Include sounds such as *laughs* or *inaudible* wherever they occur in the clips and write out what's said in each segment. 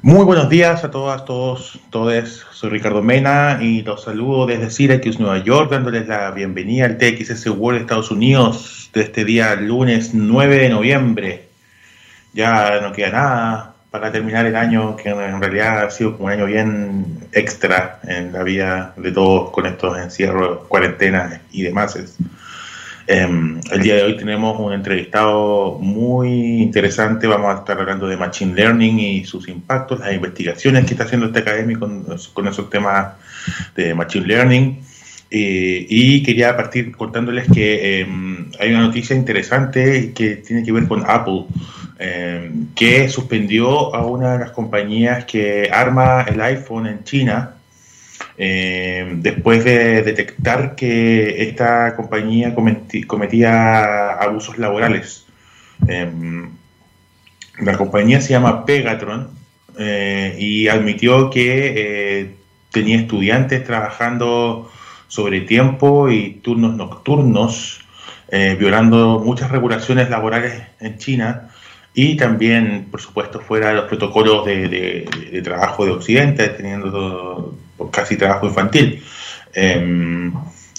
Muy buenos días a todas, todos, todos. Soy Ricardo Mena y los saludo desde Syracuse, Nueva York, dándoles la bienvenida al TXS World de Estados Unidos de este día lunes 9 de noviembre. Ya no queda nada para terminar el año, que en realidad ha sido como un año bien extra en la vida de todos con estos encierros, cuarentenas y demás. Em, el día de hoy tenemos un entrevistado muy interesante. Vamos a estar hablando de Machine Learning y sus impactos, las investigaciones que está haciendo este académico con, esos temas de Machine Learning. Eh, y quería partir contándoles que em, hay una noticia interesante que tiene que ver con Apple, em, que suspendió a una de las compañías que arma el iPhone en China eh, después de detectar que esta compañía cometía abusos laborales. Em, la compañía se llama Pegatron eh, y admitió que eh, tenía estudiantes trabajando sobre tiempo y turnos nocturnos, violando muchas regulaciones laborales en China y también, por supuesto, fuera de los protocolos de, trabajo de Occidente, teniendo casi trabajo infantil. Em,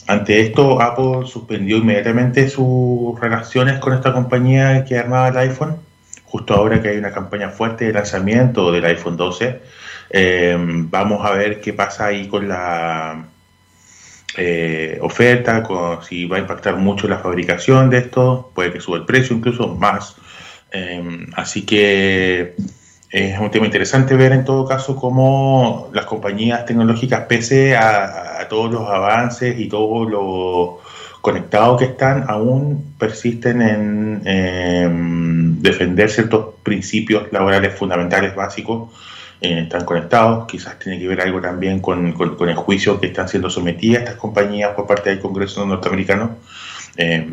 ante esto, Apple suspendió inmediatamente sus relaciones con esta compañía que armaba el iPhone, justo ahora que hay una campaña fuerte de lanzamiento del iPhone 12. Em, vamos a ver qué pasa ahí con la eh, oferta, con, si va a impactar mucho la fabricación de esto, puede que suba el precio incluso más. Em, así que es un tema interesante ver en todo caso cómo las compañías tecnológicas, pese a, todos los avances y todo lo conectados que están, aún persisten en defender ciertos principios laborales fundamentales básicos. Eh, están conectados, quizás tiene que ver algo también con, el juicio que están siendo sometidas estas compañías por parte del Congreso norteamericano. Eh,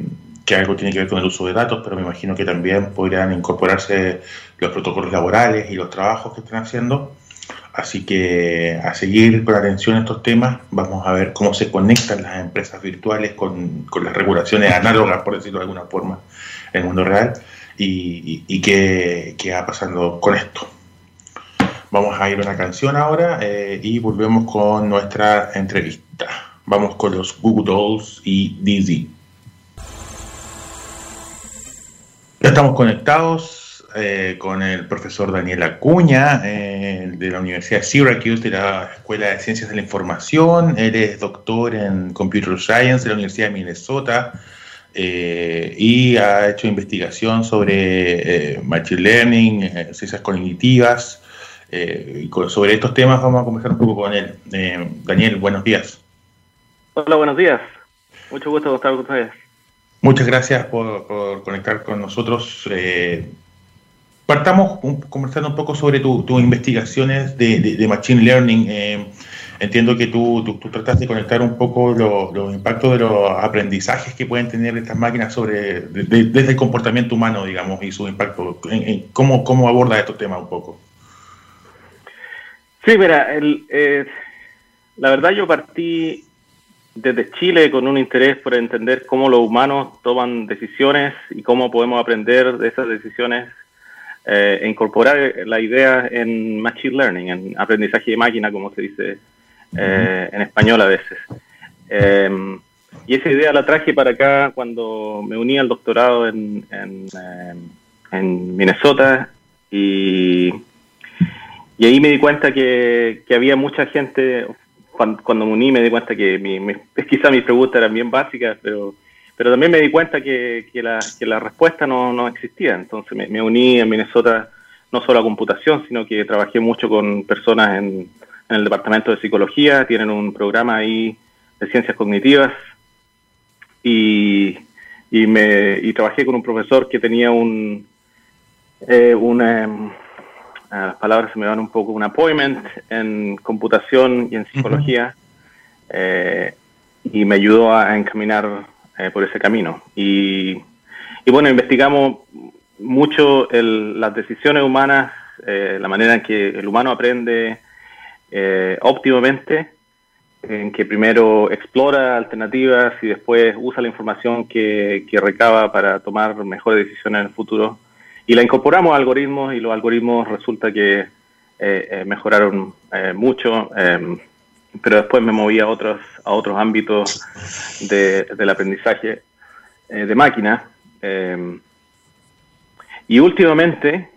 que algo tiene que ver con el uso de datos, pero me imagino que también podrían incorporarse los protocolos laborales y los trabajos que están haciendo. Así que a seguir con atención a estos temas, vamos a ver cómo se conectan las empresas virtuales con, con las regulaciones análogas, por decirlo de alguna forma, en el mundo real y, y, qué, qué, va pasando con esto. Vamos a ir a una canción ahora eh, y volvemos con nuestra entrevista. Vamos con los Google Dolls y Dizzy. Estamos conectados eh, con el profesor Daniel Acuña eh, de la Universidad de Syracuse, de la Escuela de Ciencias de la Información. Él es doctor en Computer Science de la Universidad de Minnesota eh, y ha hecho investigación sobre Machine Learning, ciencias cognitivas. sobre estos temas vamos a conversar un poco con él. Daniel, buenos días. Hola, buenos días. Mucho gusto estar con ustedes. Muchas gracias por, conectar con nosotros. Eh, partamos conversando un poco sobre tus investigaciones de, Machine Learning. Eh, entiendo que tú, tú, tratas de conectar un poco los impactos de los aprendizajes que pueden tener estas máquinas sobre desde el comportamiento humano, digamos, y su impacto. ¿Cómo, ¿Cómo aborda estos temas un poco? Sí, mira, eh, la verdad yo partí desde Chile con un interés por entender cómo los humanos toman decisiones y cómo podemos aprender de esas decisiones eh, e incorporar la idea en Machine Learning, en aprendizaje de máquina, como se dice eh, en español a veces. Em, y esa idea la traje para acá cuando me uní al doctorado en, en, em, Minnesota y, y ahí me di cuenta que, que había mucha gente, cuando, me uní me di cuenta que mi, *laughs* quizá mis preguntas eran bien básicas, pero, pero también me di cuenta que, que, la, que la respuesta no, no existía. Entonces me, uní en Minnesota no solo a computación, sino que trabajé mucho con personas en, en el departamento de psicología, tienen un programa ahí de ciencias cognitivas y, y, me, y trabajé con un profesor que tenía un, eh, una, las palabras se me van un poco, un appointment en computación y en psicología, eh, y me ayudó a, encaminar eh, por ese camino. Y, bueno, investigamos mucho las decisiones humanas, eh, la manera en que el humano aprende óptimamente, en que primero explora alternativas y después usa la información que, que recaba para tomar mejores decisiones en el futuro y la incorporamos a algoritmos y los algoritmos resulta que mejoraron mucho, pero después me moví a otros, a otros ámbitos del aprendizaje de máquina. y últimamente,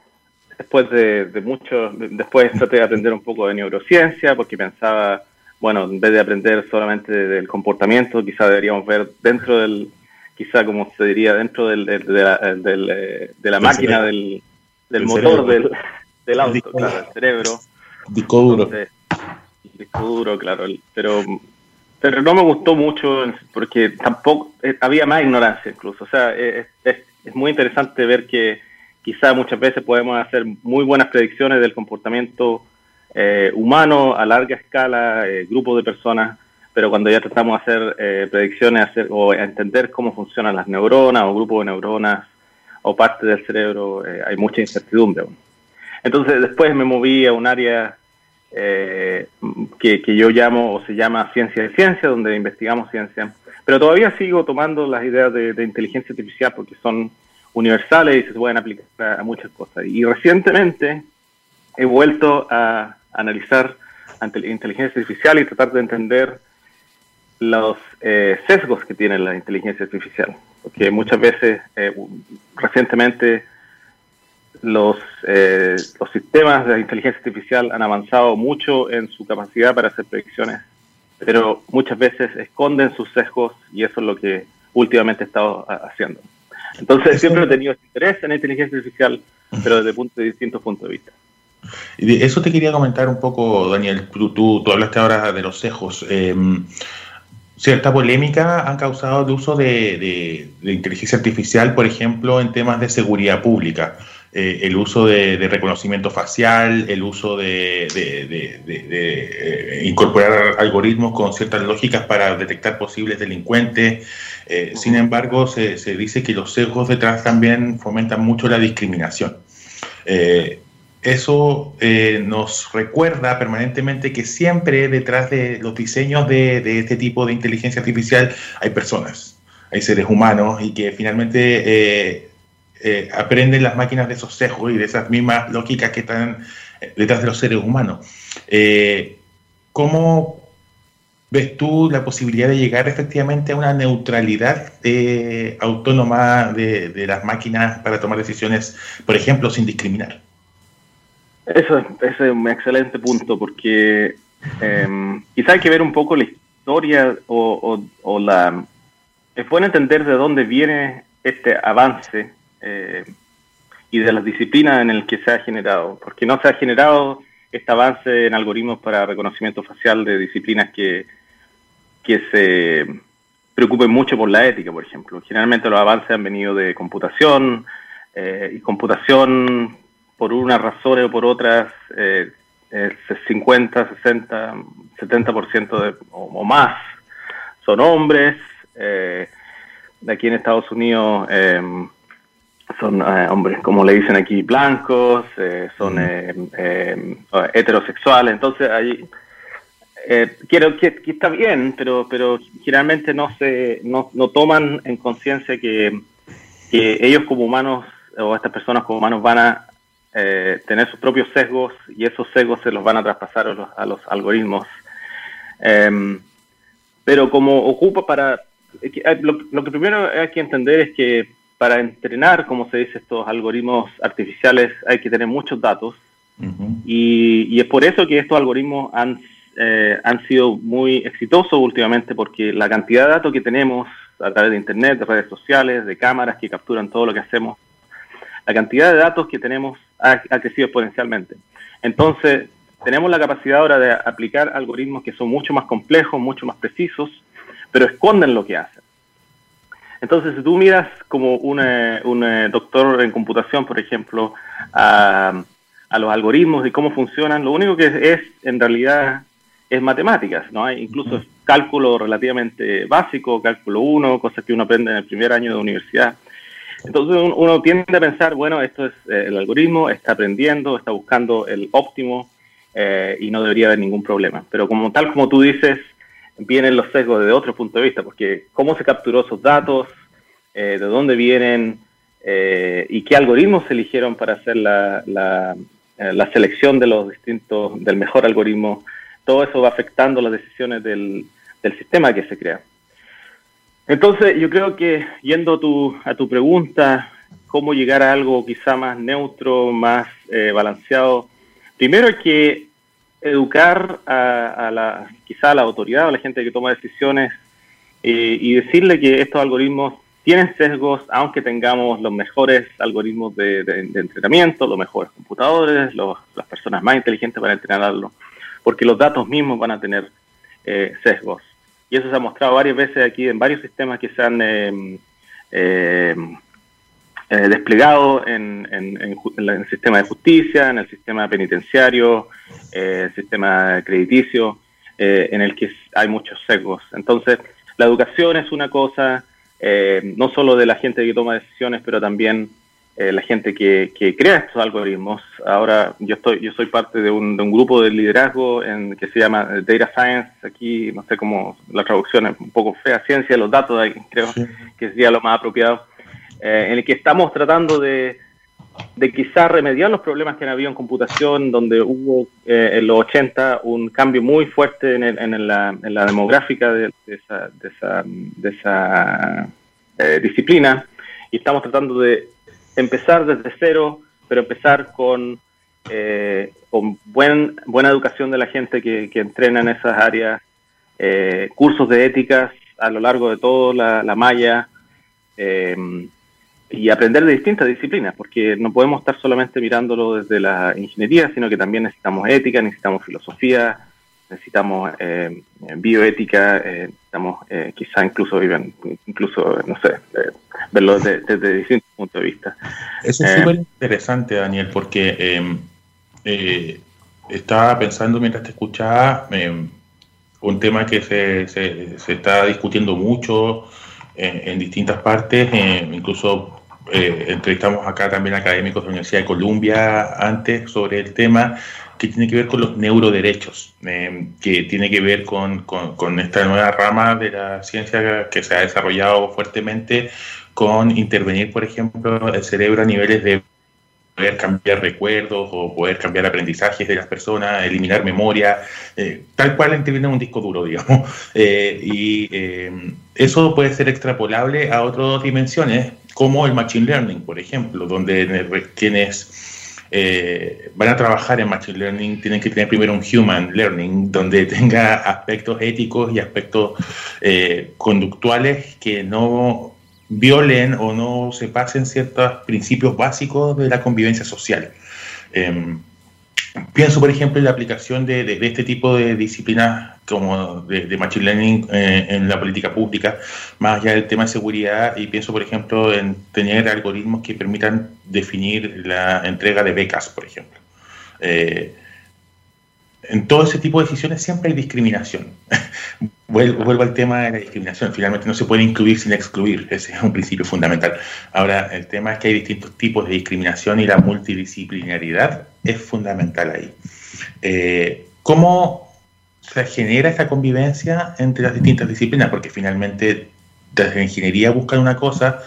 después de, de mucho, después traté de aprender un poco de neurociencia, porque pensaba bueno, en vez de aprender solamente del comportamiento, quizá deberíamos ver dentro del, quizá como se diría, dentro del, de, la, del, eh, de la máquina, del, del motor del, del auto, claro, del cerebro. Disco duro. disco duro, claro. Pero, pero no me gustó mucho porque tampoco, eh, había más ignorancia incluso. O sea, es, es, es muy interesante ver que quizá muchas veces podemos hacer muy buenas predicciones del comportamiento eh, humano a larga escala, eh, grupos de personas, pero cuando ya tratamos de hacer eh, predicciones hacer, o entender cómo funcionan las neuronas o grupos de neuronas o parte del cerebro, eh, hay mucha incertidumbre. Entonces después me moví a un área que, que, yo llamo o se llama ciencia de ciencia, donde investigamos ciencia, pero todavía sigo tomando las ideas de, inteligencia artificial porque son universales y se pueden aplicar a muchas cosas. Y recientemente he vuelto a analizar inteligencia artificial y tratar de entender los eh, sesgos que tiene la inteligencia artificial. Porque muchas veces, eh, recientemente, los, eh, los sistemas de inteligencia artificial han avanzado mucho en su capacidad para hacer predicciones, pero muchas veces esconden sus sesgos y eso es lo que últimamente he estado haciendo. Entonces, siempre he tenido interés en la inteligencia artificial, pero desde punto, de distintos puntos de vista. Eso te quería comentar un poco, Daniel. Tú, tú, hablaste ahora de los cejos. Em, cierta polémica han causado el uso de, inteligencia artificial, por ejemplo, en temas de seguridad pública. Eh, el uso de, reconocimiento facial, el uso de, eh, incorporar algoritmos con ciertas lógicas para detectar posibles delincuentes. Eh, sin embargo, se, se, dice que los sesgos detrás también fomentan mucho la discriminación eso eh, nos recuerda permanentemente que siempre detrás de los diseños de, este tipo de inteligencia artificial hay personas, hay seres humanos y que finalmente eh, eh, aprenden las máquinas de esos sesgos y de esas mismas lógicas que están detrás de los seres humanos. ¿Cómo ves tú la posibilidad de llegar efectivamente a una neutralidad autónoma de las máquinas para tomar decisiones, por ejemplo, sin discriminar? Eso, ese es un excelente punto porque eh, quizá hay que ver un poco la historia o, la... Es bueno entender de dónde viene este avance eh, y de las disciplinas en el que se ha generado, porque no se ha generado este avance en algoritmos para reconocimiento facial de disciplinas que, que se preocupen mucho por la ética, por ejemplo. Generalmente los avances han venido de computación eh, y computación por unas razones o por otras, eh, 50, 60, 70% de, o, o, más son hombres. Eh, de aquí en Estados Unidos eh, son eh, hombres, como le dicen aquí, blancos, eh, son heterosexuales. Entonces, ahí quiero que, que, está bien, pero, pero generalmente no, se, no, no toman en conciencia que, que ellos como humanos o estas personas como humanos van a eh, tener sus propios sesgos y esos sesgos se los van a traspasar a los, a los algoritmos. Eh, pero como ocupa para... Eh, lo, lo, que primero hay que entender es que para entrenar, como se dice, estos algoritmos artificiales hay que tener muchos datos uh -huh. y, y, es por eso que estos algoritmos han, eh, han sido muy exitosos últimamente porque la cantidad de datos que tenemos a través de Internet, de redes sociales, de cámaras que capturan todo lo que hacemos, la cantidad de datos que tenemos ha, ha crecido exponencialmente. Entonces, tenemos la capacidad ahora de aplicar algoritmos que son mucho más complejos, mucho más precisos, pero esconden lo que hacen. Entonces, si tú miras como un, un doctor en computación, por ejemplo, a, a, los algoritmos y cómo funcionan, lo único que es, es en realidad es matemáticas, ¿no? Hay incluso cálculo relativamente básico, cálculo 1, cosas que uno aprende en el primer año de universidad. Entonces uno tiende a pensar, bueno, esto es eh, el algoritmo, está aprendiendo, está buscando el óptimo eh, y no debería haber ningún problema. Pero como tal como tú dices, vienen los sesgos desde otro punto de vista, porque cómo se capturó esos datos, eh, de dónde vienen eh, y qué algoritmos se eligieron para hacer la, la, la selección de los distintos, del mejor algoritmo, todo eso va afectando las decisiones del, del sistema que se crea. Entonces, yo creo que yendo tu, a tu pregunta, cómo llegar a algo quizá más neutro, más eh, balanceado, primero hay que educar a, la, quizá a la autoridad, a la gente que toma decisiones y decirle que estos algoritmos tienen sesgos, aunque tengamos los mejores algoritmos de, entrenamiento, los mejores computadores, las personas más inteligentes para entrenarlo, porque los datos mismos van a tener eh, sesgos. Y eso se ha mostrado varias veces aquí en varios sistemas que se han eh, eh, desplegado en, el sistema de justicia, en el sistema penitenciario, el sistema crediticio, en el que hay muchos sesgos. Entonces, la educación es una cosa, no solo de la gente que toma decisiones, pero también eh, la gente que, crea estos algoritmos. Ahora yo estoy, yo soy parte de un, grupo de liderazgo en, que se llama Data Science. Aquí no sé cómo la traducción es un poco fea, ciencia de los datos, creo que sería lo más apropiado, eh, en el que estamos tratando de, de quizás remediar los problemas que han habido en computación, donde hubo eh, en los 80 un cambio muy fuerte en, en, la, en la, demográfica de, esa, de esa, de esa disciplina, y estamos tratando de empezar desde cero, pero empezar con, eh, con buen, buena educación de la gente que, entrena en esas áreas, eh, cursos de éticas a lo largo de toda la, malla eh, y aprender de distintas disciplinas, porque no podemos estar solamente mirándolo desde la ingeniería, sino que también necesitamos ética, necesitamos filosofía, necesitamos bioética, necesitamos quizá incluso incluso, no sé, verlo desde, distintos puntos de vista. Eso es súper interesante, Daniel, porque em, estaba pensando mientras te escuchaba em, un tema que se, se, está discutiendo mucho en distintas partes, incluso entrevistamos acá también académicos de la Universidad de Columbia antes sobre el tema, que tiene que ver con los neuroderechos, eh, que tiene que ver con, con, esta nueva rama de la ciencia que se ha desarrollado fuertemente con intervenir, por ejemplo, el cerebro a niveles de poder cambiar recuerdos o poder cambiar aprendizajes de las personas, eliminar memoria, eh, tal cual interviene en un disco duro, *laughs* digamos. Eh, y eso puede ser extrapolable a otras dimensiones, como el Machine Learning, por ejemplo, donde tienes eh, van a trabajar en Machine Learning, tienen que tener primero un Human Learning, donde *laughs* tenga aspectos éticos y aspectos eh, conductuales que no violen o no se pasen ciertos principios básicos de la convivencia social. Em, Pienso, por ejemplo, en la aplicación de, este tipo de disciplinas como de, Machine Learning eh, en la política pública, más allá del tema de seguridad, y pienso, por ejemplo, en tener algoritmos que permitan definir la entrega de becas, por ejemplo. Eh, en todo ese tipo de decisiones siempre hay discriminación. *laughs* vuelvo, al tema de la discriminación. Finalmente no se puede incluir sin excluir. Ese es un principio fundamental. Ahora, el tema es que hay distintos tipos de discriminación y la multidisciplinaridad es fundamental ahí. Eh, ¿Cómo se genera esta convivencia entre las distintas disciplinas? Porque finalmente desde la ingeniería buscan una cosa,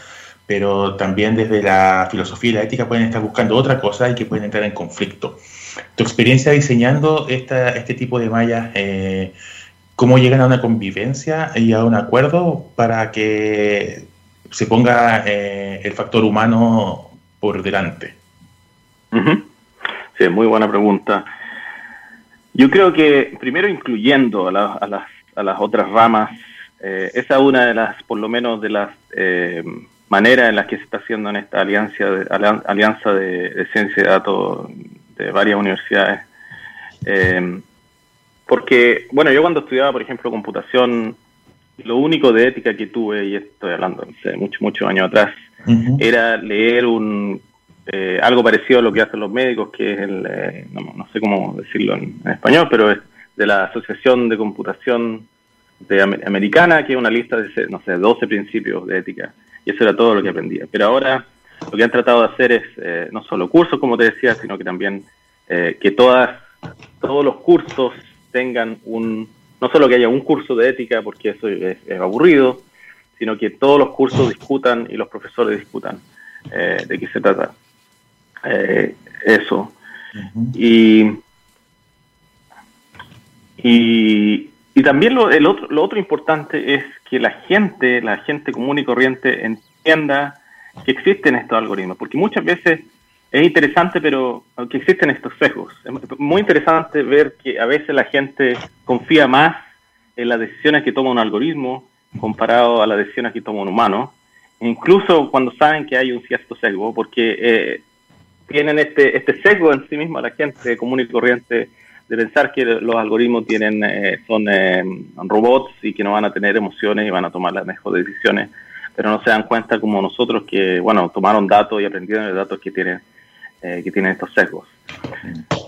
pero también desde la filosofía y la ética pueden estar buscando otra cosa y que pueden entrar en conflicto. Tu experiencia diseñando esta, este tipo de mallas, eh, ¿cómo llegan a una convivencia y a un acuerdo para que se ponga eh, el factor humano por delante? Sí, muy buena pregunta. Yo creo que primero incluyendo a, las, a las, otras ramas, eh, esa es una de las, por lo menos de las maneras en las que se está haciendo en esta alianza de, alianza de, de ciencia de datos de varias universidades. Eh, porque, bueno, yo cuando estudiaba, por ejemplo, computación, lo único de ética que tuve, y estoy hablando, no sé, muchos, muchos años atrás, era leer un eh, algo parecido a lo que hacen los médicos, que es el, eh, no, sé cómo decirlo en, español, pero es de la Asociación de Computación de Americana, que es una lista de, no sé, 12 principios de ética. Y eso era todo lo que aprendía. Pero ahora lo que han tratado de hacer es eh, no solo cursos, como te decía, sino que también eh, que todas, todos los cursos tengan un, no solo que haya un curso de ética, porque eso es, aburrido, sino que todos los cursos discutan y los profesores discutan eh, de qué se trata. eso. y, y, también lo, el otro, lo otro importante es que la gente, la gente común y corriente entienda que existen estos algoritmos, porque muchas veces es interesante, pero que existen estos sesgos. Es muy interesante ver que a veces la gente confía más en las decisiones que toma un algoritmo comparado a las decisiones que toma un humano, incluso cuando saben que hay un cierto sesgo, porque eh, tienen este, este sesgo en sí mismo la gente común y corriente de pensar que los algoritmos tienen eh, son eh, robots y que no van a tener emociones y van a tomar las mejores decisiones, pero no se dan cuenta como nosotros que, bueno, tomaron datos y aprendieron de datos que tienen, que tienen estos sesgos.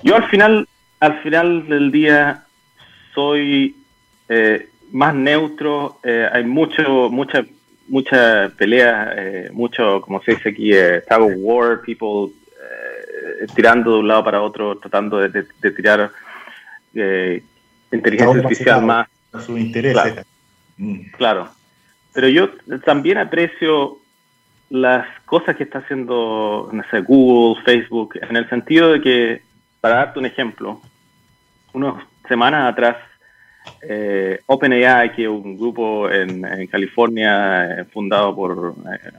Yo al final, al final del día soy más neutro, hay mucho, mucha mucha pelea, eh, mucho, como se dice aquí, eh, tag war, people eh, tirando de un lado para otro, tratando de, tirar eh, inteligencia artificial más. A su interés. Mm. Claro. Pero yo también aprecio las cosas que está haciendo no sé, Google, Facebook, en el sentido de que, para darte un ejemplo, unas semanas atrás eh, OpenAI, que es un grupo en, California eh, fundado por eh,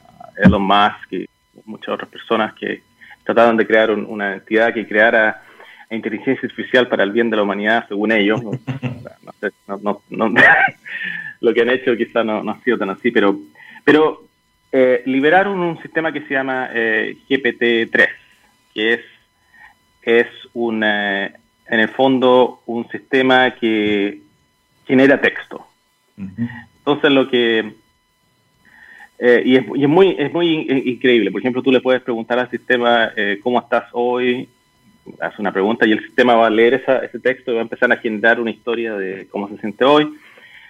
Elon Musk y muchas otras personas que trataron de crear una entidad que creara inteligencia artificial para el bien de la humanidad, según ellos. *laughs* *laughs* lo que han hecho quizás no, ha sido tan así, pero, pero eh, liberaron un sistema que se llama GPT-3, que es, es un, en el fondo un sistema que genera texto. Entonces lo que... Eh, y, es, muy, es muy increíble. Por ejemplo, tú le puedes preguntar al sistema eh, cómo estás hoy, hace una pregunta y el sistema va a leer ese texto y va a empezar a generar una historia de cómo se siente hoy.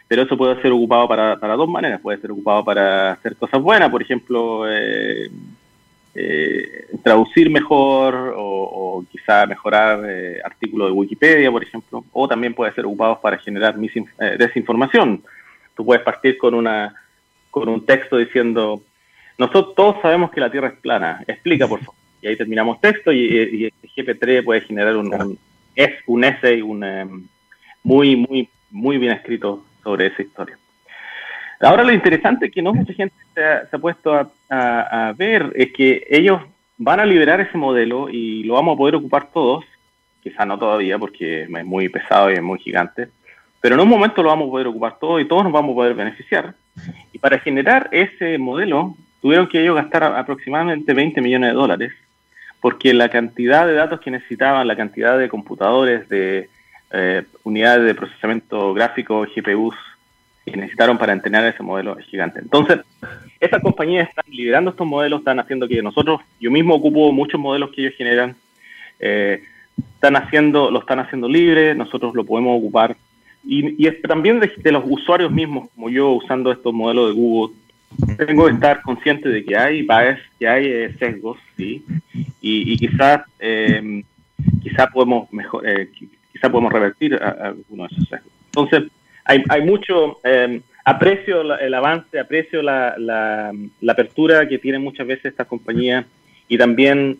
Pero eso puede ser ocupado para, para dos maneras. Puede ser ocupado para hacer cosas buenas, por ejemplo, eh, eh, traducir mejor o, quizá mejorar eh, artículos de Wikipedia, por ejemplo, o también puede ser ocupado para generar eh, desinformación. Tú puedes partir con, una, con un texto diciendo, nosotros todos sabemos que la Tierra es plana, explica por favor. Y ahí terminamos texto y, y, GP3 puede generar un, es un essay un, em, muy, muy, muy bien escrito sobre esa historia. Ahora lo interesante que no mucha gente se ha, puesto a, ver es que ellos van a liberar ese modelo y lo vamos a poder ocupar todos, quizá no todavía porque es muy pesado y es muy gigante, pero en un momento lo vamos a poder ocupar todos y todos nos vamos a poder beneficiar. Y para generar ese modelo tuvieron que ellos gastar aproximadamente 20 millones de dólares, porque la cantidad de datos que necesitaban, la cantidad de computadores, de eh, unidades de procesamiento gráfico, GPUs, que necesitaron para entrenar ese modelo gigante. Entonces, estas compañías están liberando estos modelos, están haciendo que nosotros, yo mismo ocupo muchos modelos que ellos generan, eh, están haciendo, lo están haciendo libre, nosotros lo podemos ocupar. Y, y también de, los usuarios mismos, como yo usando estos modelos de Google, tengo que estar consciente de que hay bias, que hay eh, sesgos, ¿sí? Y, quizás eh, quizá podemos mejor, eh, quizá podemos revertir algunos de esos sesgos. Entonces, hay, hay mucho, em, aprecio el avance, aprecio la, apertura que tienen muchas veces estas compañías y también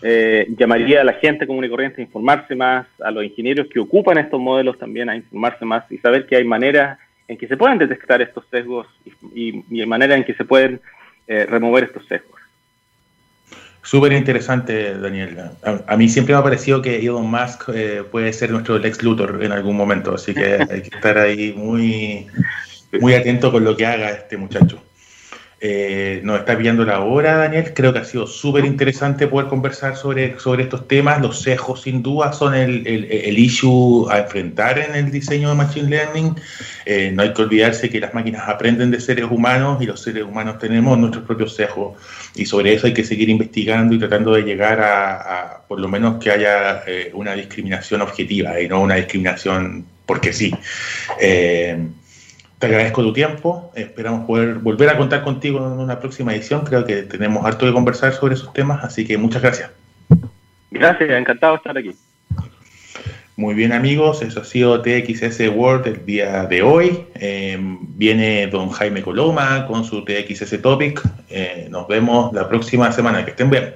eh, llamaría a la gente común y corriente a informarse más, a los ingenieros que ocupan estos modelos también a informarse más y saber que hay maneras en que se pueden detectar estos sesgos y, y, maneras en que se pueden eh, remover estos sesgos. Súper interesante, Daniel. A, mí siempre me ha parecido que Elon Musk eh, puede ser nuestro Lex Luthor en algún momento, así que hay que estar ahí muy, muy atento con lo que haga este muchacho. Eh, nos está viendo la hora, Daniel. Creo que ha sido súper interesante poder conversar sobre, sobre estos temas. Los sesgos, sin duda, son el, el, issue a enfrentar en el diseño de Machine Learning. Eh, no hay que olvidarse que las máquinas aprenden de seres humanos y los seres humanos tenemos nuestros propios sesgos. Y sobre eso hay que seguir investigando y tratando de llegar a, por lo menos, que haya eh, una discriminación objetiva y no una discriminación porque sí. Te agradezco tu tiempo, esperamos poder volver a contar contigo en una próxima edición, creo que tenemos harto de conversar sobre esos temas, así que muchas gracias. Gracias, encantado de estar aquí. Muy bien amigos, eso ha sido TXS World el día de hoy. Eh, viene don Jaime Coloma con su TXS Topic. Eh, nos vemos la próxima semana. Que estén bien.